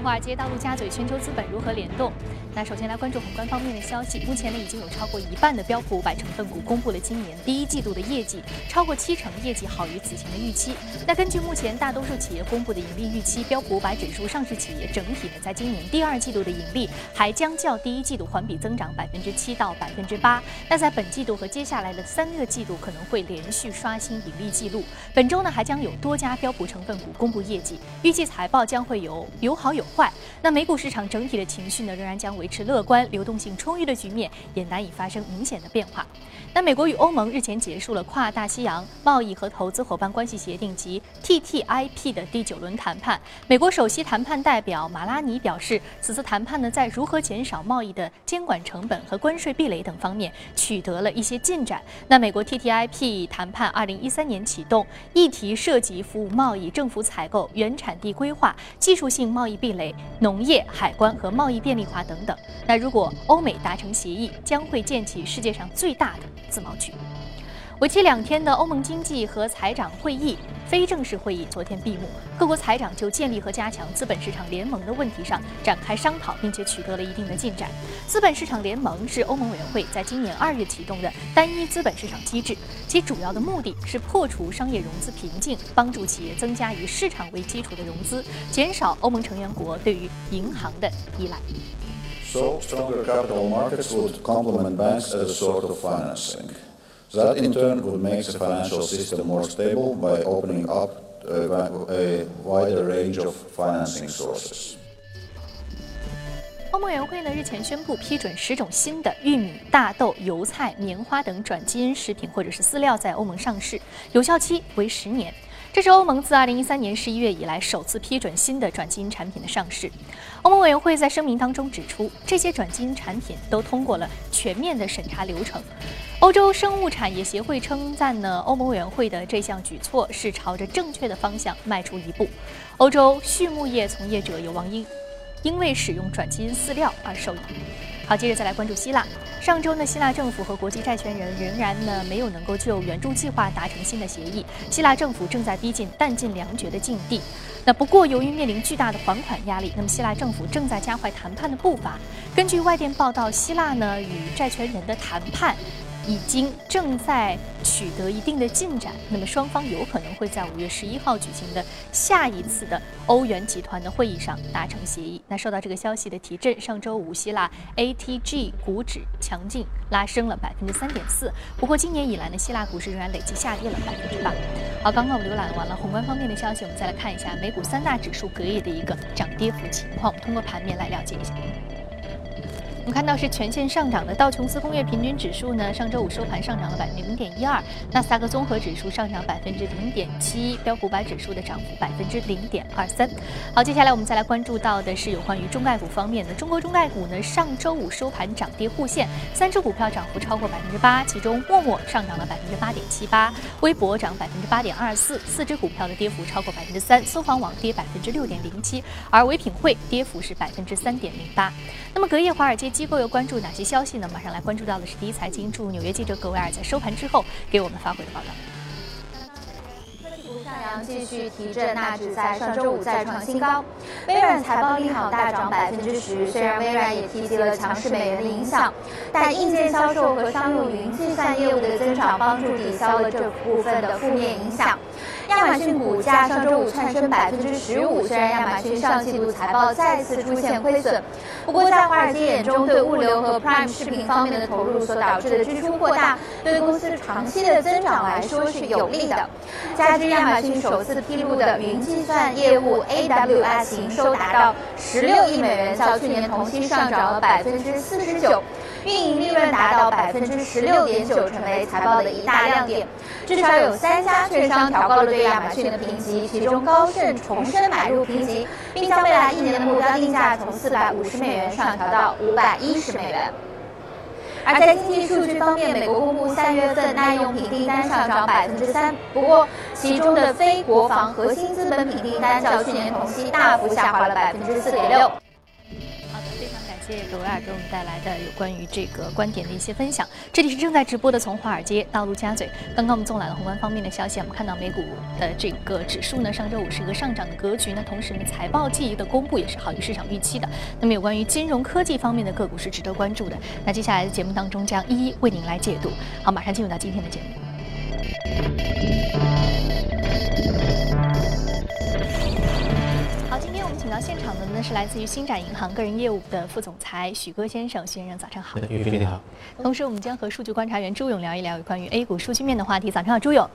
华尔街到陆家嘴，全球资本如何联动？那首先来关注宏观方面的消息。目前呢，已经有超过一半的标普五百成分股公布了今年第一季度的业绩，超过七成业绩好于此前的预期。那根据目前大多数企业公布的盈利预期，标普五百指数上市企业整体呢，在今年第二季度的盈利还将较第一季度环比增长百分之七到百分之八。那在本季度和接下来的三个季度可能会连续刷新盈利记录。本周呢，还将有多家标普成分股公布业绩，预计财报将会有有好有坏。那美股市场整体的情绪呢，仍然将维持乐观，流动性充裕的局面也难以发生明显的变化。那美国与欧盟日前结束了跨大西洋贸易和投资伙伴关系协定及 TTIP 的第九轮谈判。美国首席谈判代表马拉尼表示，此次谈判呢，在如何减少贸易的监管成本和关税壁垒等方面取得了一些进展。那美国 TTIP 谈判二零一三年启动，议题涉及服务贸易、政府采购、原产地规划、技术性贸易壁垒、农业、海关和贸易便利化等等。那如果欧美达成协议，将会建起世界上最大的自贸区。为期两天的欧盟经济和财长会议非正式会议昨天闭幕，各国财长就建立和加强资本市场联盟的问题上展开商讨，并且取得了一定的进展。资本市场联盟是欧盟委员会在今年二月启动的单一资本市场机制，其主要的目的是破除商业融资瓶颈，帮助企业增加以市场为基础的融资，减少欧盟成员国对于银行的依赖。So, stronger capital markets would complement banks as a sort of financing. That in turn would make the financial system more stable by opening up a, a wider range of financing sources. 欧盟委员会呢日前宣布批准十种新的玉米、大豆、油菜、棉花等转基因食品或者是饲料在欧盟上市，有效期为十年。这是欧盟自2013年11月以来首次批准新的转基因产品的上市。欧盟委员会在声明当中指出，这些转基因产品都通过了全面的审查流程。欧洲生物产业协会称赞呢，欧盟委员会的这项举措是朝着正确的方向迈出一步。欧洲畜牧业从业者有望因因为使用转基因饲料而受益。好，接着再来关注希腊。上周呢，希腊政府和国际债权人仍然呢没有能够就援助计划达成新的协议。希腊政府正在逼近弹尽粮绝的境地。那不过，由于面临巨大的还款压力，那么希腊政府正在加快谈判的步伐。根据外电报道，希腊呢与债权人的谈判。已经正在取得一定的进展，那么双方有可能会在五月十一号举行的下一次的欧元集团的会议上达成协议。那受到这个消息的提振，上周五希腊 ATG 股指强劲拉升了百分之三点四。不过今年以来呢，希腊股市仍然累计下跌了百分之八。好，刚刚我们浏览完了宏观方面的消息，我们再来看一下美股三大指数隔夜的一个涨跌幅情况，我们通过盘面来了解一下。我们看到是全线上涨的道琼斯工业平均指数呢，上周五收盘上涨了百分之零点一二，纳斯达克综合指数上涨百分之零点七，标普五百指数的涨幅百分之零点二三。好，接下来我们再来关注到的是有关于中概股方面的。中国中概股呢，上周五收盘涨跌互现，三只股票涨幅超过百分之八，其中陌陌上涨了百分之八点七八，微博涨百分之八点二四，四只股票的跌幅超过百分之三，搜房网跌百分之六点零七，而唯品会跌幅是百分之三点零八。那么隔夜华尔街。机构又关注哪些消息呢？马上来关注到的是第一财经驻纽约记者葛维尔在收盘之后给我们发回的报道。科技股上扬继续提振，纳指在上周五再创新高。微软财报利好，大涨百分之十。虽然微软也提及了强势美元的影响，但硬件销售和商用云计算业务的增长帮助抵消了这部分的负面影响。亚马逊股价上周五窜升百分之十五，虽然亚马逊上季度财报再次出现亏损，不过在华尔街眼中，对物流和 Prime 视频方面的投入所导致的支出扩大，对公司长期的增长来说是有利的。加之亚马逊首次披露的云计算业务 AWS 营收达到十六亿美元，较去年同期上涨了百分之四十九。运营利润达到百分之十六点九，成为财报的一大亮点。至少有三家券商调高了对亚马逊的评级，其中高盛重申买入评级，并将未来一年的目标定价从四百五十美元上调到五百一十美元。而在经济数据方面，美国公布三月份耐用品订单上涨百分之三，不过其中的非国防核心资本品订单较去年同期大幅下滑了百分之四点六。谢。谢葛维尔给我们带来的有关于这个观点的一些分享。这里是正在直播的从华尔街到陆家嘴。刚刚我们纵览了宏观方面的消息，我们看到美股的这个指数呢，上周五是一个上涨的格局。那同时呢，财报季的公布也是好于市场预期的。那么有关于金融科技方面的个股是值得关注的。那接下来的节目当中将一一为您来解读。好，马上进入到今天的节目。呢是来自于星展银行个人业务的副总裁许戈先生，许先生早上好。岳飞你好。同时，我们将和数据观察员朱勇聊一聊有关于 A 股数据面的话题。早上好，朱勇。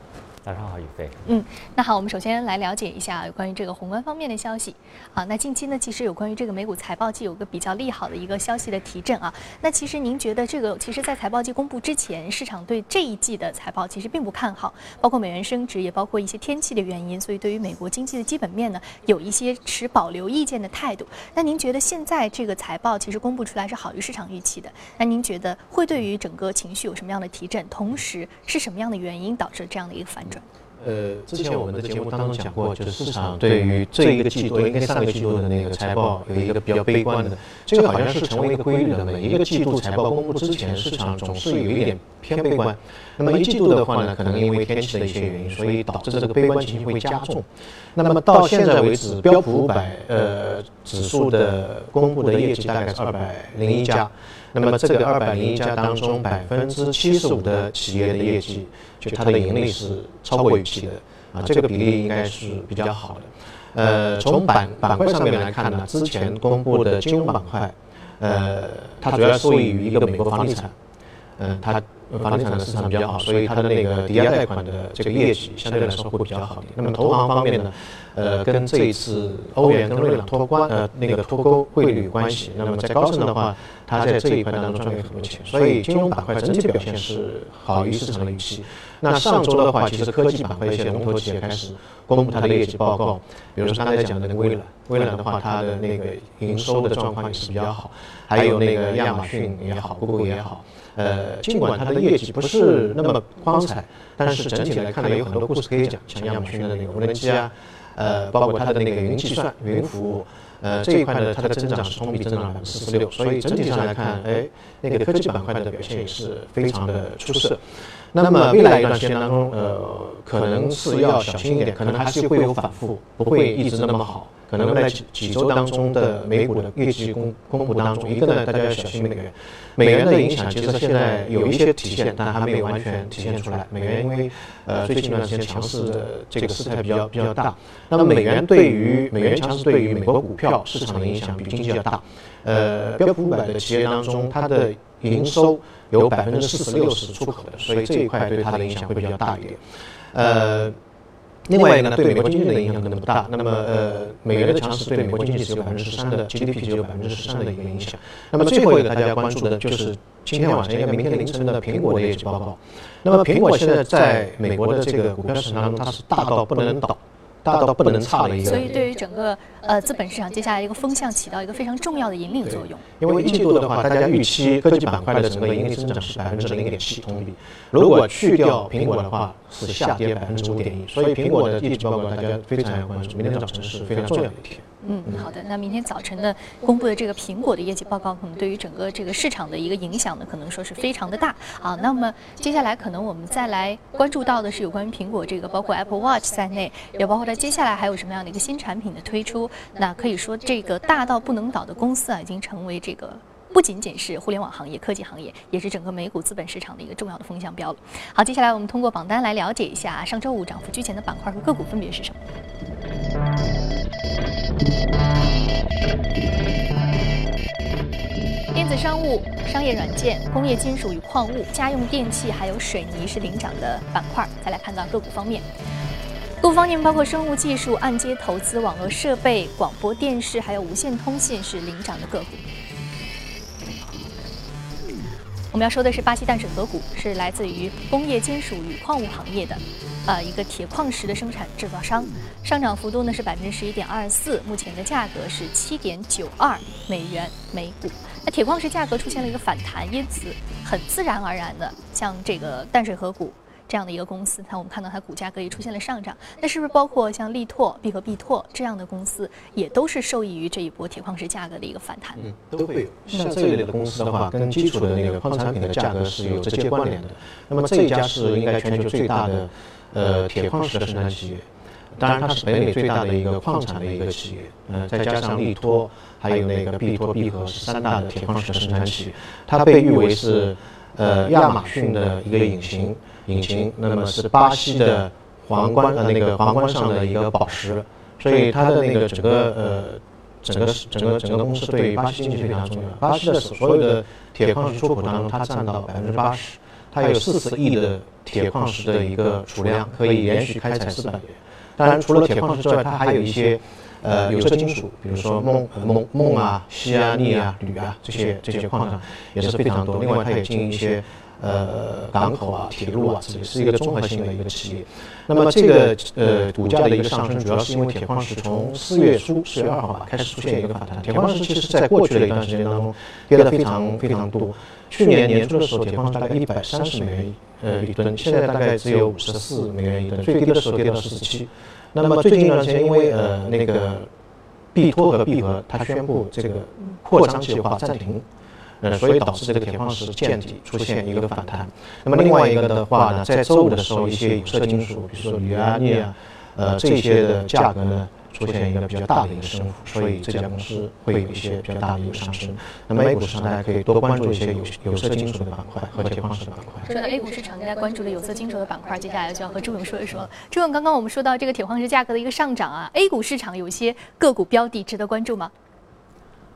早上好，宇飞。嗯，那好，我们首先来了解一下有关于这个宏观方面的消息啊。那近期呢，其实有关于这个美股财报季有个比较利好的一个消息的提振啊。那其实您觉得这个，其实，在财报季公布之前，市场对这一季的财报其实并不看好，包括美元升值，也包括一些天气的原因，所以对于美国经济的基本面呢，有一些持保留意见的态度。那您觉得现在这个财报其实公布出来是好于市场预期的？那您觉得会对于整个情绪有什么样的提振？同时是什么样的原因导致这样的一个反转？呃，之前我们的节目当中讲过，就是市场对于这一个季度，应该上个季度的那个财报有一个比较悲观的，这个好像是成为一个规律的。每一个季度财报公布之前，市场总是有一点偏悲观。那么一季度的话呢，可能因为天气的一些原因，所以导致这个悲观情绪会加重。那么到现在为止，标普五百呃指数的公布的业绩大概是二百零一家。那么这个二百零一家当中，百分之七十五的企业的业绩，就它的盈利是超过预期的啊，这个比例应该是比较好的。呃，从板板块上面来看呢，之前公布的金融板块，呃，它主要受益于一个美国房地产，嗯，它。房地产的市场比较好，所以它的那个抵押贷款的这个业绩相对来说会比较好一点。那么投行方面呢，呃，跟这一次欧元跟瑞郎脱关呃那个脱钩汇率有关系。那么在高盛的话，它在这一块当中赚了很多钱，所以金融板块整体表现是好于市场的预期。那上周的话，其实科技板块一些龙头企业开始公布它的业绩报告，比如说刚才讲的那个微软，微软的话，它的那个营收的状况也是比较好，还有那个亚马逊也好，Google 也好。呃，尽管它的业绩不是那么光彩，但是整体来看呢，有很多故事可以讲，像亚马逊的那个无人机啊，呃，包括它的那个云计算、云服务，呃，这一块呢，它的增长是同比增长百分之四十六，所以整体上来看，哎，那个科技板块的表现也是非常的出色。那么未来一段时间当中，呃，可能是要小心一点，可能还是会有反复，不会一直那么好。可能在几几周当中的美股的业绩公公布当中，一个呢，大家要小心美元。美元的影响其实现在有一些体现，但还没有完全体现出来。美元因为呃最近一段时间强势的这个势态比较比较大。那么美元对于美元强势对于美国股票市场的影响比经济要大。呃，标普五百的企业当中，它的营收有百分之四十六是出口的，所以这一块对它的影响会比较大一点。呃。另外一个呢，对美国经济的影响可能不大。那么，呃，美元的强势对美国经济只有百分之十三的 GDP 只有百分之十三的一个影响。那么最后一个大家关注的就是今天晚上应该明天凌晨的苹果的业绩报告。那么苹果现在在美国的这个股票市场当中，它是大到不能倒。大到不能差的一个，所以对于整个呃资本市场接下来一个风向起到一个非常重要的引领作用。因为一季度的话，大家预期科技板块的整个盈利增长是百分之零点七同比，如果去掉苹果的话，是下跌百分之五点一。所以苹果的业绩报告大家非常要关注，明天早晨是非常重要的一天。嗯，好的。那明天早晨呢公布的这个苹果的业绩报告，可能对于整个这个市场的一个影响呢，可能说是非常的大。好，那么接下来可能我们再来关注到的是有关于苹果这个，包括 Apple Watch 在内，也包括它接下来还有什么样的一个新产品的推出。那可以说，这个大到不能倒的公司啊，已经成为这个不仅仅是互联网行业、科技行业，也是整个美股资本市场的一个重要的风向标了。好，接下来我们通过榜单来了解一下上周五涨幅居前的板块和个股分别是什么。电子商务、商业软件、工业金属与矿物、家用电器，还有水泥是领涨的板块。再来看到个股方面，各方面包括生物技术、按揭投资、网络设备、广播电视，还有无线通信是领涨的个股。我们要说的是巴西淡水河谷，是来自于工业金属与矿物行业的。呃，一个铁矿石的生产制造商，上涨幅度呢是百分之十一点二四，目前的价格是七点九二美元每股。那铁矿石价格出现了一个反弹，因此很自然而然的，像这个淡水河谷。这样的一个公司，它我们看到它股价格也出现了上涨。那是不是包括像力拓、必和必拓这样的公司，也都是受益于这一波铁矿石价格的一个反弹？嗯，都会有。像这一类的公司的话，跟基础的那个矿产品的价格是有直接关联的。那么这一家是应该全球最大的呃铁矿石的生产企业。当然，它是北美最大的一个矿产的一个企业，嗯，再加上力拓，还有那个必拓、必和是三大的铁矿石的生产企业。它被誉为是，呃，亚马逊的一个引擎，引擎，那么是巴西的皇冠呃那个皇冠上的一个宝石，所以它的那个整个呃整个整个整个公司对于巴西经济非常重要。巴西的所有的铁矿石出口当中，它占到百分之八十，它有四十亿的铁矿石的一个储量，可以连续开采四百年。当然，除了铁矿石之外，它还有一些，呃，有色金属，比如说锰、锰、锰啊、锡啊、镍啊、铝啊这些这些矿产也是非常多。另外，它也经营一些，呃，港口啊、铁路啊，这里是一个综合性的一个企业。那么，这个呃股价的一个上升，主要是因为铁矿石从四月初四月二号吧开始出现一个反弹。铁矿石其实在过去的一段时间当中跌得非常非常多。去年年初的时候，铁矿石大概一百三十美元呃一吨，现在大概只有五十四美元一吨，最低的时候跌到四十七。那么最近一段时间，因为呃那个必托和必和它宣布这个扩张计划暂停，呃，所以导致这个铁矿石见底出现一个反弹。那么另外一个的话呢，在周五的时候，一些有色金属，比如说铝啊、镍啊，呃这些的价格呢。出现一个比较大的一个升幅，所以这家公司会有一些比较大的一个上升。那么 A 股市场大家可以多关注一些有有色金属的板块和铁矿石的板块。说到 A 股市场，大家关注的有色金属的板块，接下来就要和朱勇说一说。朱勇，刚刚我们说到这个铁矿石价格的一个上涨啊，A 股市场有一些个股标的值得关注吗？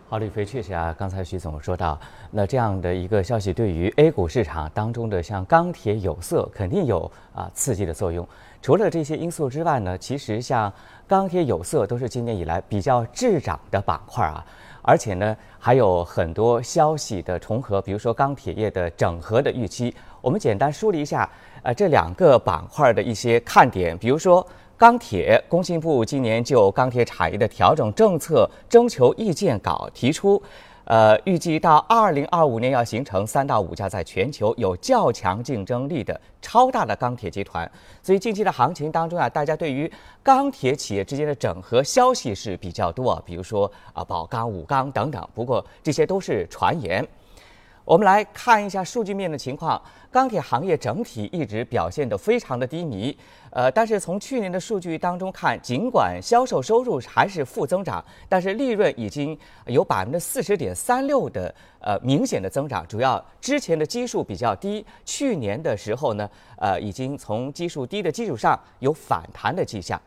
好，李飞，确实啊，刚才徐总说到，那这样的一个消息对于 A 股市场当中的像钢铁、有色肯定有啊刺激的作用。除了这些因素之外呢，其实像钢铁、有色都是今年以来比较滞涨的板块啊，而且呢还有很多消息的重合，比如说钢铁业的整合的预期。我们简单梳理一下，呃，这两个板块的一些看点，比如说。钢铁，工信部今年就钢铁产业的调整政策征求意见稿提出，呃，预计到二零二五年要形成三到五家在全球有较强竞争力的超大的钢铁集团。所以近期的行情当中啊，大家对于钢铁企业之间的整合消息是比较多，比如说啊宝钢、武钢等等。不过这些都是传言。我们来看一下数据面的情况，钢铁行业整体一直表现得非常的低迷，呃，但是从去年的数据当中看，尽管销售收入还是负增长，但是利润已经有百分之四十点三六的呃明显的增长，主要之前的基数比较低，去年的时候呢，呃，已经从基数低的基础上有反弹的迹象。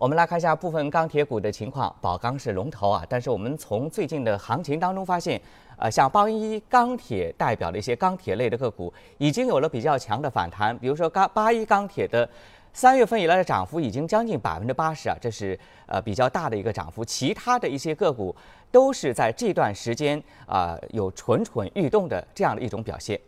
我们来看一下部分钢铁股的情况，宝钢是龙头啊，但是我们从最近的行情当中发现。呃，像八一钢铁代表的一些钢铁类的个股，已经有了比较强的反弹。比如说，钢八一钢铁的三月份以来的涨幅已经将近百分之八十啊，这是呃比较大的一个涨幅。其他的一些个股都是在这段时间啊有蠢蠢欲动的这样的一种表现。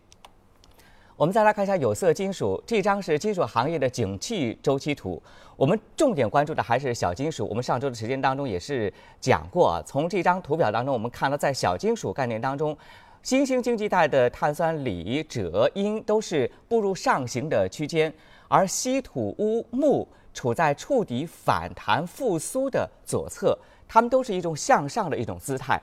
我们再来看一下有色金属，这张是金属行业的景气周期图。我们重点关注的还是小金属。我们上周的时间当中也是讲过啊，从这张图表当中，我们看到在小金属概念当中，新兴经济带的碳酸锂、锗、铟都是步入上行的区间，而稀土、钨、钼处在触底反弹复苏的左侧，它们都是一种向上的一种姿态。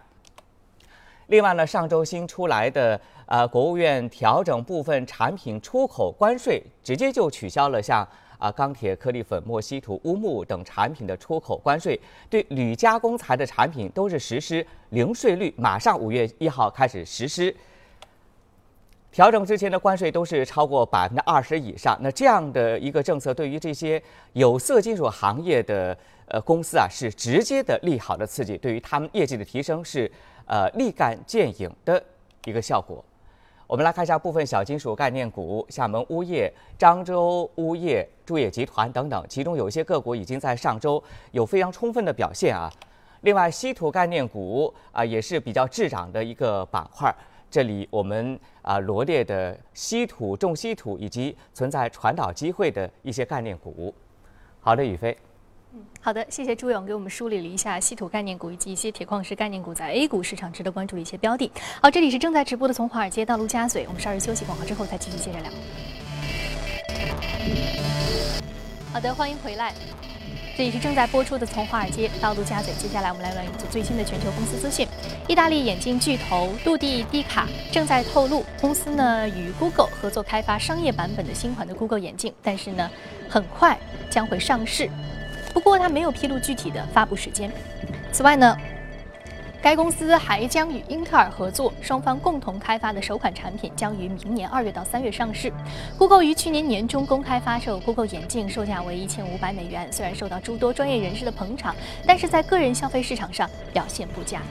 另外呢，上周新出来的。呃，国务院调整部分产品出口关税，直接就取消了像啊钢铁、颗粒粉末、稀土、钨、钼等产品的出口关税，对铝加工材的产品都是实施零税率，马上五月一号开始实施。调整之前的关税都是超过百分之二十以上，那这样的一个政策对于这些有色金属行业的呃公司啊，是直接的利好的刺激，对于他们业绩的提升是呃立竿见影的一个效果。我们来看一下部分小金属概念股，厦门钨业、漳州钨业、铸业集团等等，其中有一些个股已经在上周有非常充分的表现啊。另外，稀土概念股啊也是比较滞涨的一个板块，这里我们啊罗列的稀土、重稀土以及存在传导机会的一些概念股。好的，宇飞。嗯，好的，谢谢朱勇给我们梳理了一下稀土概念股以及一些铁矿石概念股在 A 股市场值得关注的一些标的。好，这里是正在直播的从华尔街到陆家嘴，我们稍事休息，广告之后再继续接着聊。好的，欢迎回来。这里是正在播出的《从华尔街到陆家嘴》，接下来我们来玩一组最新的全球公司资讯。意大利眼镜巨头杜蒂迪卡正在透露，公司呢与 Google 合作开发商业版本的新款的 Google 眼镜，但是呢很快将会上市。不过它没有披露具体的发布时间。此外呢。该公司还将与英特尔合作，双方共同开发的首款产品将于明年二月到三月上市。Google 于去年年中公开发售 Google 眼镜，售价为一千五百美元。虽然受到诸多专业人士的捧场，但是在个人消费市场上表现不佳。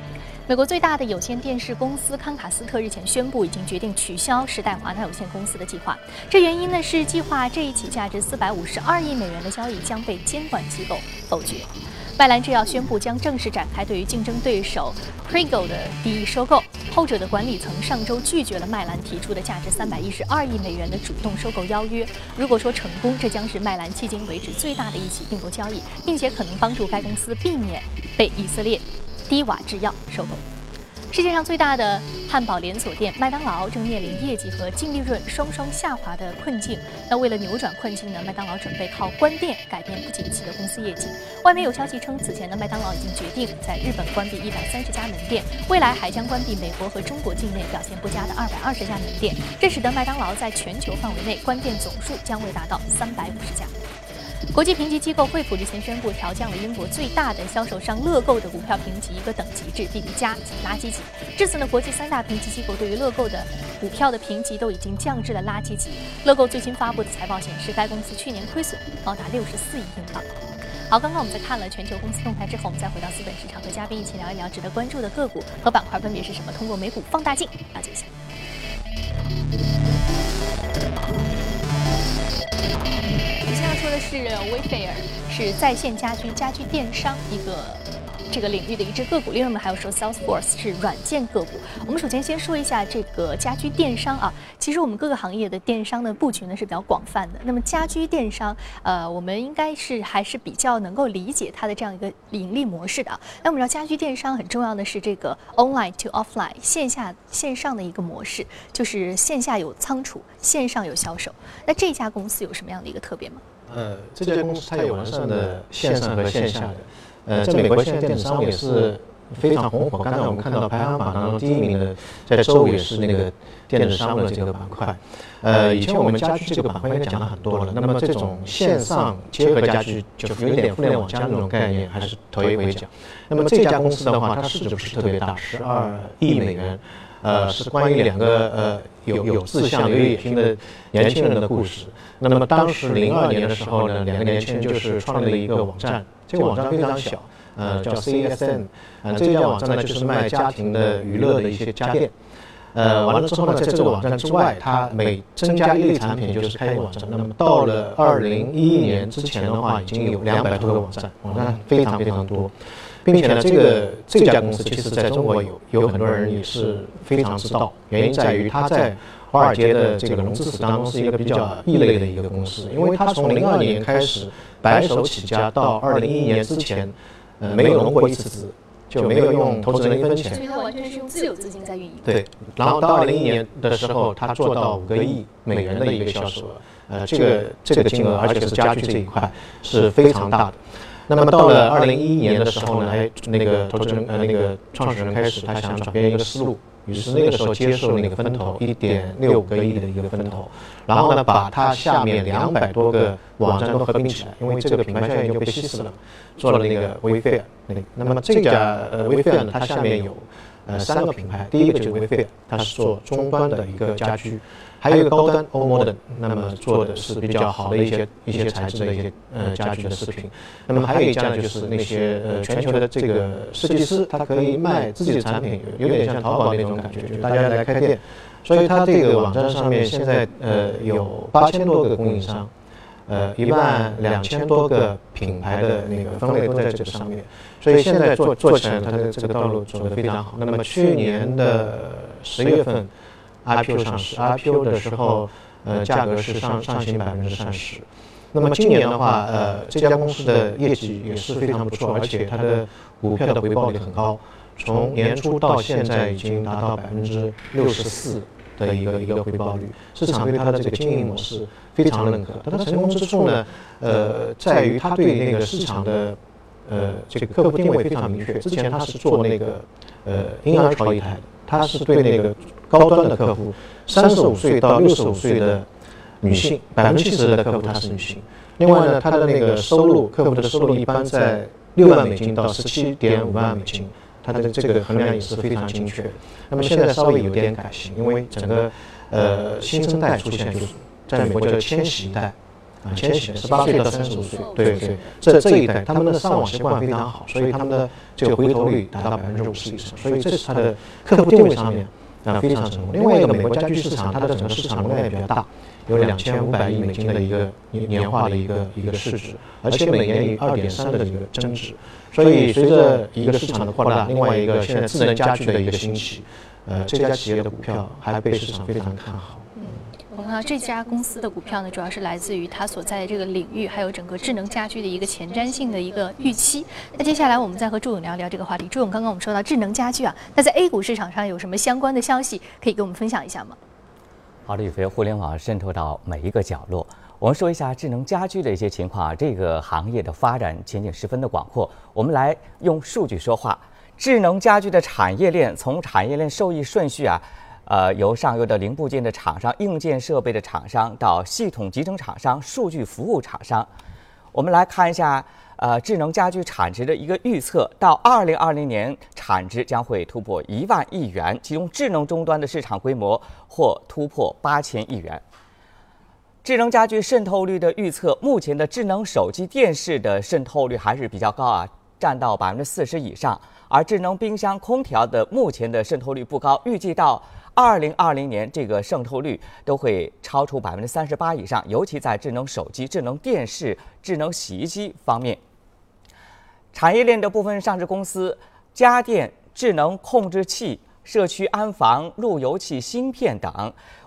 美国最大的有线电视公司康卡斯特日前宣布，已经决定取消时代华纳有限公司的计划。这原因呢是计划这一起价值四百五十二亿美元的交易将被监管机构否决。麦兰制药宣布将正式展开对于竞争对手 Prego 的第一收购。后者的管理层上周拒绝了麦兰提出的价值三百一十二亿美元的主动收购邀约。如果说成功，这将是麦兰迄今为止最大的一起并购交易，并且可能帮助该公司避免被以色列低瓦制药收购。世界上最大的汉堡连锁店麦当劳正面临业绩和净利润双双下滑的困境。那为了扭转困境呢，麦当劳准备靠关店改变不景气的公司业绩。外媒有消息称，此前呢，麦当劳已经决定在日本关闭一百三十家门店，未来还将关闭美国和中国境内表现不佳的二百二十家门店。这使得麦当劳在全球范围内关店总数将会达到三百五十家。国际评级机构惠普日前宣布调降了英国最大的销售商乐购的股票评级一个等级至 BB 加及垃圾级。至此呢，国际三大评级机构对于乐购的股票的评级都已经降至了垃圾级。乐购最新发布的财报显示，该公司去年亏损高达六十四亿英镑。好，刚刚我们在看了全球公司动态之后，我们再回到资本市场，和嘉宾一起聊一聊值得关注的个股和板块分别是什么。通过美股放大镜了解一下。说的是 Wayfair，是在线家居家居电商一个。这个领域的一只个股，另外呢还有说 Salesforce 是软件个股。我们首先先说一下这个家居电商啊，其实我们各个行业的电商的布局呢是比较广泛的。那么家居电商，呃，我们应该是还是比较能够理解它的这样一个盈利模式的。那我们知道家居电商很重要的是这个 online to offline 线下线上的一个模式，就是线下有仓储，线上有销售。那这家公司有什么样的一个特别吗？呃，这家公司它有完善的线上和线下的。呃，在美国现在电子商务也是非常红火。刚才我们看到排行榜当中第一名的，在周五也是那个电子商务的这个板块。呃，以前我们家居这个板块应该讲了很多了。那么这种线上结合家居，就有点互联网加那种概念，还是头一回讲。那么这家公司的话，它市值不是特别大，十二亿美元。呃，是关于两个呃有有志向、有野心的年轻人的故事。那么当时零二年的时候呢，两个年轻人就是创立了一个网站。这个网站非常小，呃，叫 CSN，呃，这家网站呢就是卖家庭的娱乐的一些家电，呃，完了之后呢，在这个网站之外，它每增加一类产品就是开一个网站。那么到了二零一一年之前的话，已经有两百多个网站，网站非常非常多，并且呢，这个这家公司其实在中国有有很多人也是非常知道，原因在于它在华尔街的这个融资史当中是一个比较异类的一个公司，因为它从零二年开始。白手起家到二零一一年之前，呃，没有融过一次资，就没有用投资人一分钱。所以它完全是用自有资金在运营。对，然后到二零一一年的时候，它做到五个亿美元的一个销售额，呃，这个这个金额，而且是家具这一块是非常大的。那么到了二零一一年的时候呢，哎，那个投资人呃那个创始人开始他想转变一个思路。于是那个时候接受了那个分投一点六个亿的一个分投，然后呢，把它下面两百多个网站都合并起来，因为这个品牌效应就被稀释了，做了那个微费尔那个。那么这家呃微费尔呢，它下面有呃三个品牌，第一个就是微费尔，它是做终端的一个家居。还有一个高端欧摩的，那么做的是比较好的一些一些材质的一些呃家具的饰品。那么还有一家呢，就是那些呃全球的这个设计师，他可以卖自己的产品，有点像淘宝那种感觉，就大家来开店。所以它这个网站上面现在呃有八千多个供应商，呃一万两千多个品牌的那个分类都在这个上面。所以现在做做起来，它的这个道路走得非常好。那么去年的十月份。IPO 上市，IPO 的时候，呃，价格是上上行百分之三十。那么今年的话，呃，这家公司的业绩也是非常不错，而且它的股票的回报率很高，从年初到现在已经达到百分之六十四的一个一个回报率，市场对它的这个经营模式非常认可。它的成功之处呢，呃，在于它对那个市场的呃这个客户定位非常明确。之前它是做那个呃婴儿潮一台的，它是对那个高端的客户，三十五岁到六十五岁的女性，百分之七十的客户她是女性。另外呢，它的那个收入，客户的收入一般在六万美金到十七点五万美金。它的这个衡量也是非常精确。那么现在稍微有点改型，因为整个呃新生代出现，就是在美国叫千禧一代啊，千禧十八岁到三十五岁，对对，这这一代他们的上网习惯非常好，所以他们的这个回头率达到百分之五十以上，所以这是它的客户定位上面啊非常成功。另外一个，美国家居市场它的整个市场容量也比较大，有两千五百亿美金的一个年年化的一个一个市值，而且每年有二点三的一个增值。所以，随着一个市场的扩大，另外一个现在智能家居的一个兴起，呃，这家企业的股票还被市场非常看好。我们看到这家公司的股票呢，主要是来自于它所在的这个领域，还有整个智能家居的一个前瞻性的一个预期。那接下来我们再和朱勇聊聊这个话题。朱勇，刚刚我们说到智能家居啊，那在 A 股市场上有什么相关的消息可以给我们分享一下吗？好的，宇飞，互联网渗透到每一个角落。我们说一下智能家居的一些情况啊，这个行业的发展前景十分的广阔。我们来用数据说话。智能家居的产业链从产业链受益顺序啊，呃，由上游的零部件的厂商、硬件设备的厂商到系统集成厂商、数据服务厂商。我们来看一下，呃，智能家居产值的一个预测，到二零二零年产值将会突破一万亿元，其中智能终端的市场规模或突破八千亿元。智能家居渗透率的预测，目前的智能手机、电视的渗透率还是比较高啊，占到百分之四十以上。而智能冰箱、空调的目前的渗透率不高，预计到二零二零年，这个渗透率都会超出百分之三十八以上。尤其在智能手机、智能电视、智能洗衣机方面，产业链的部分上市公司，家电、智能控制器、社区安防、路由器芯片等，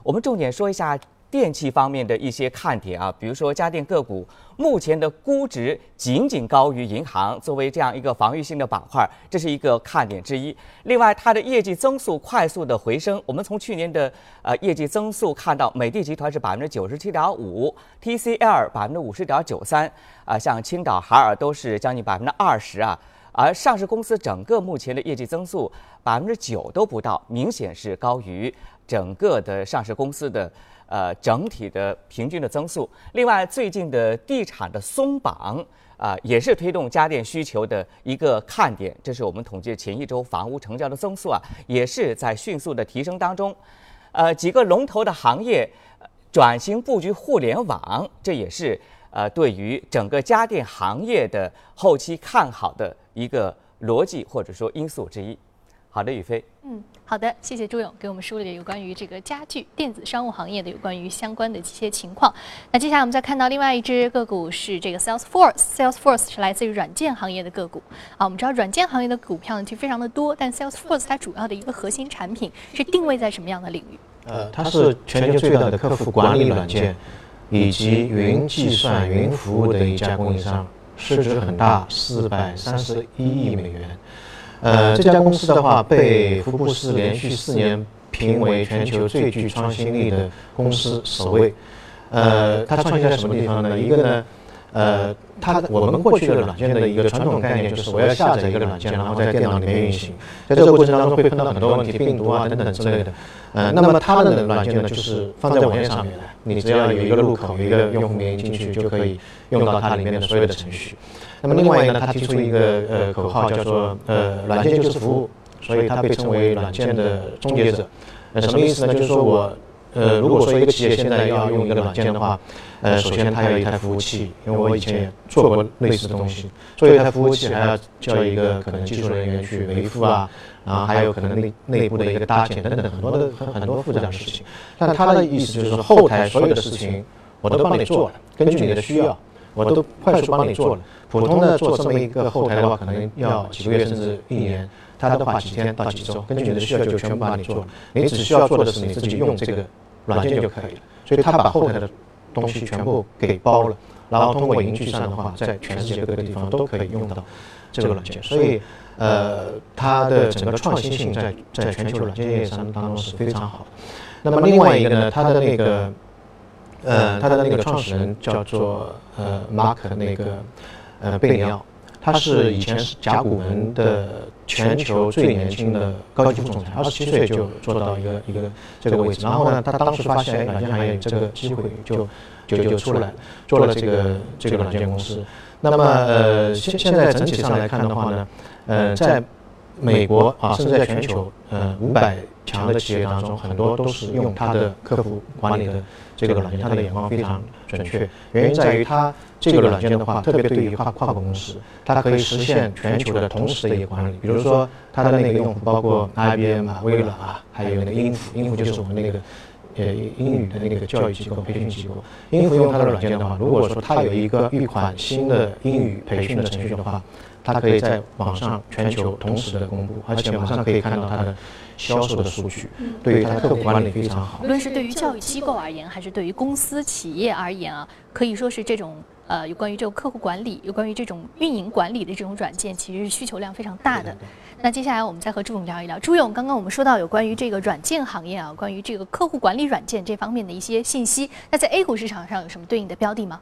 我们重点说一下。电器方面的一些看点啊，比如说家电个股目前的估值仅仅高于银行，作为这样一个防御性的板块，这是一个看点之一。另外，它的业绩增速快速的回升，我们从去年的呃业绩增速看到，美的集团是百分之九十七点五，TCL 百分之五十点九三，啊，像青岛、海尔都是将近百分之二十啊，而上市公司整个目前的业绩增速百分之九都不到，明显是高于整个的上市公司的。呃，整体的平均的增速。另外，最近的地产的松绑啊，也是推动家电需求的一个看点。这是我们统计前一周房屋成交的增速啊，也是在迅速的提升当中。呃，几个龙头的行业转型布局互联网，这也是呃对于整个家电行业的后期看好的一个逻辑或者说因素之一。好的，宇飞。嗯，好的，谢谢朱勇给我们梳理了有关于这个家具电子商务行业的有关于相关的一些情况。那接下来我们再看到另外一只个股是这个 Salesforce，Salesforce 是来自于软件行业的个股啊。我们知道软件行业的股票呢其实非常的多，但 Salesforce 它主要的一个核心产品是定位在什么样的领域？呃，它是全球最大的客户管理软件以及云计算、云服务的一家供应商，市值很大，四百三十一亿美元。呃，这家公司的话被福布斯连续四年评为全球最具创新力的公司首位。呃，它创新在什么地方呢？一个呢，呃，它我们过去的软件的一个传统概念就是我要下载一个软件，然后在电脑里面运行，在这个过程当中会碰到很多问题，病毒啊等等之类的。呃，那么它的软件呢，就是放在网页上面的，你只要有一个入口，有一个用户名进去就可以用到它里面的所有的程序。那么另外一个呢，他提出一个呃口号叫做呃软件就是服务，所以它被称为软件的终结者。呃什么意思呢？就是说我呃如果说一个企业现在要用一个软件的话，呃首先它要有一台服务器，因为我以前也做过类似的东西，做一台服务器还要叫一个可能技术人员去维护啊，然后还有可能内内部的一个搭建等等很多的很很多复杂的事情。但他的意思就是说后台所有的事情我都帮你做了，根据你的需要。我都快速帮你做了。普通的做这么一个后台的话，可能要几个月甚至一年。它的话几天到几周，根据你的需要就全部帮你做了。你只需要做的是你自己用这个软件就可以了。所以他把后台的东西全部给包了，然后通过云计算的话，在全世界各个地方都可以用到这个软件。所以，呃，它的整个创新性在在全球软件业商当中是非常好。那么另外一个呢，它的那个，呃，它的那个创始人叫做呃马克那个呃贝里奥，他是以前是甲骨文的全球最年轻的高级副总裁，二十七岁就做到一个一个这个位置。然后呢，他当时发现软件行业有这个机会，就就就出来做了这个这个软件公司。那么呃现现在整体上来看的话呢，呃在美国啊，甚至在全球，呃，五百强的企业当中，很多都是用它的客服管理的这个软件，它的眼光非常准确。原因在于它这个软件的话，特别对于跨跨国公司，它可以实现全球的同时的一个管理。比如说，它的那个用户包括 IBM 啊、微软啊，还有那个英孚，英孚就是我们那个呃英语的那个教育机构、培训机构。英孚用它的软件的话，如果说它有一个一款新的英语培训的程序的话，它可以在网上全球同时的公布，而且马上可以看到它的销售的数据，对于它的客户管理非常好。无论是对于教育机构而言，还是对于公司企业而言啊，可以说是这种呃有关于这种客户管理、有关于这种运营管理的这种软件，其实是需求量非常大的。那接下来我们再和朱勇聊一聊。朱勇，刚刚我们说到有关于这个软件行业啊，关于这个客户管理软件这方面的一些信息，那在 A 股市场上有什么对应的标的吗？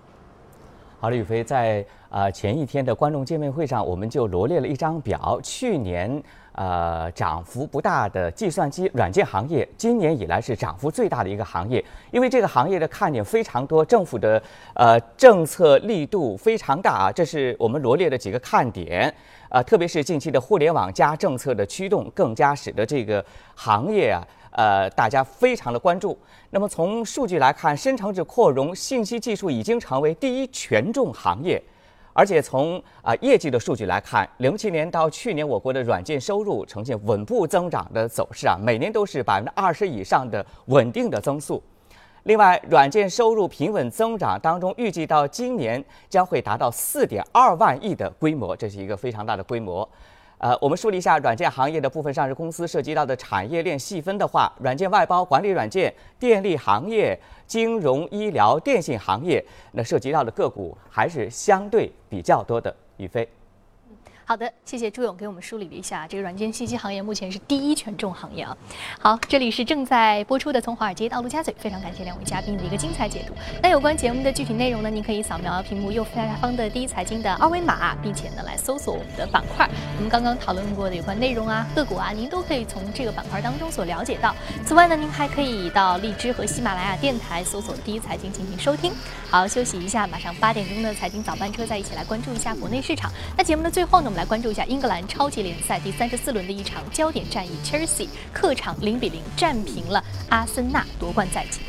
好了，宇飞，在啊前一天的观众见面会上，我们就罗列了一张表，去年呃涨幅不大的计算机软件行业，今年以来是涨幅最大的一个行业，因为这个行业的看点非常多，政府的呃政策力度非常大啊，这是我们罗列的几个看点，呃，特别是近期的互联网加政策的驱动，更加使得这个行业啊。呃，大家非常的关注。那么从数据来看，深成指扩容信息技术已经成为第一权重行业，而且从啊业绩的数据来看，零七年到去年，我国的软件收入呈现稳步增长的走势啊，每年都是百分之二十以上的稳定的增速。另外，软件收入平稳增长当中，预计到今年将会达到四点二万亿的规模，这是一个非常大的规模。呃，我们梳理一下软件行业的部分上市公司涉及到的产业链细分的话，软件外包、管理软件、电力行业、金融、医疗、电信行业，那涉及到的个股还是相对比较多的。宇飞。好的，谢谢朱勇给我们梳理了一下这个软件信息行业目前是第一权重行业啊。好，这里是正在播出的从华尔街到陆家嘴，非常感谢两位嘉宾的一个精彩解读。那有关节目的具体内容呢，您可以扫描屏幕右下方的第一财经的二维码，并且呢来搜索我们的板块。我们刚刚讨论过的有关内容啊、个股啊，您都可以从这个板块当中所了解到。此外呢，您还可以到荔枝和喜马拉雅电台搜索第一财经进行收听。好，休息一下，马上八点钟的财经早班车再一起来关注一下国内市场。那节目的最后呢，我们来关注一下英格兰超级联赛第三十四轮的一场焦点战役，切尔西客场零比零战平了阿森纳，夺冠在即。